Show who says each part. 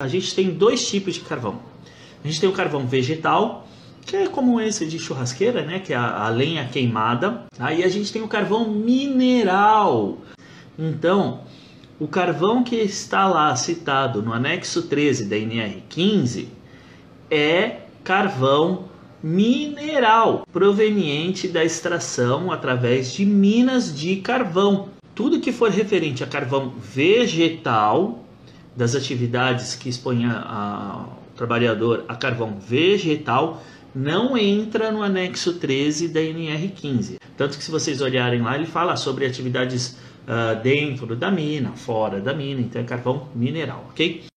Speaker 1: A gente tem dois tipos de carvão. A gente tem o carvão vegetal, que é como esse de churrasqueira, né? Que é a, a lenha queimada. Aí a gente tem o carvão mineral. Então, o carvão que está lá citado no anexo 13 da NR15 é carvão mineral, proveniente da extração através de minas de carvão. Tudo que for referente a carvão vegetal, das atividades que expõe a, o trabalhador a carvão vegetal, não entra no anexo 13 da NR15. Tanto que se vocês olharem lá, ele fala sobre atividades uh, dentro da mina, fora da mina, então é carvão mineral, ok?